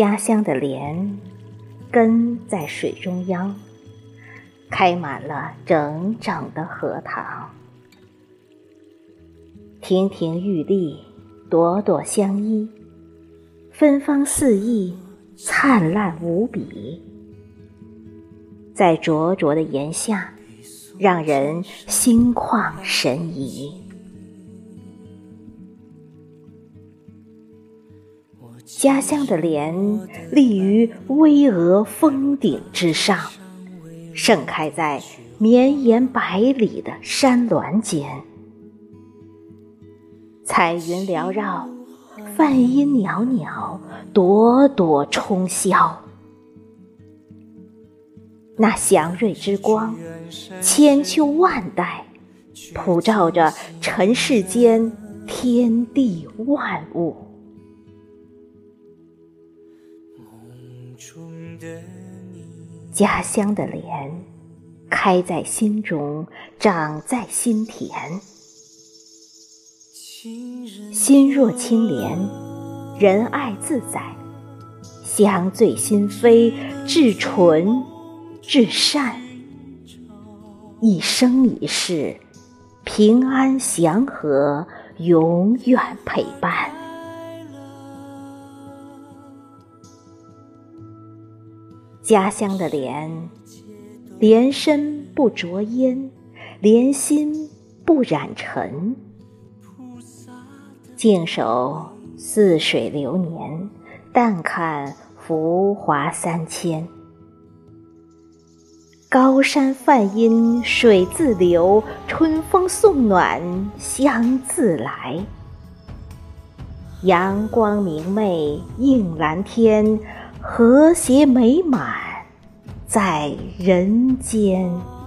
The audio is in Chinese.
家乡的莲，根在水中央，开满了整整的荷塘。亭亭玉立，朵朵相依，芬芳四溢，灿烂无比。在灼灼的炎下，让人心旷神怡。家乡的莲立于巍峨峰顶之上，盛开在绵延百里的山峦间。彩云缭绕，梵音袅袅，朵朵冲霄。那祥瑞之光，千秋万代，普照着尘世间天地万物。家乡的莲，开在心中，长在心田。心若清莲，仁爱自在，香醉心扉，至纯至善，一生一世，平安祥和，永远陪伴。家乡的莲，莲身不着烟，莲心不染尘。静守似水流年，淡看浮华三千。高山梵音水自流，春风送暖香自来。阳光明媚映蓝天，和谐美满在人间。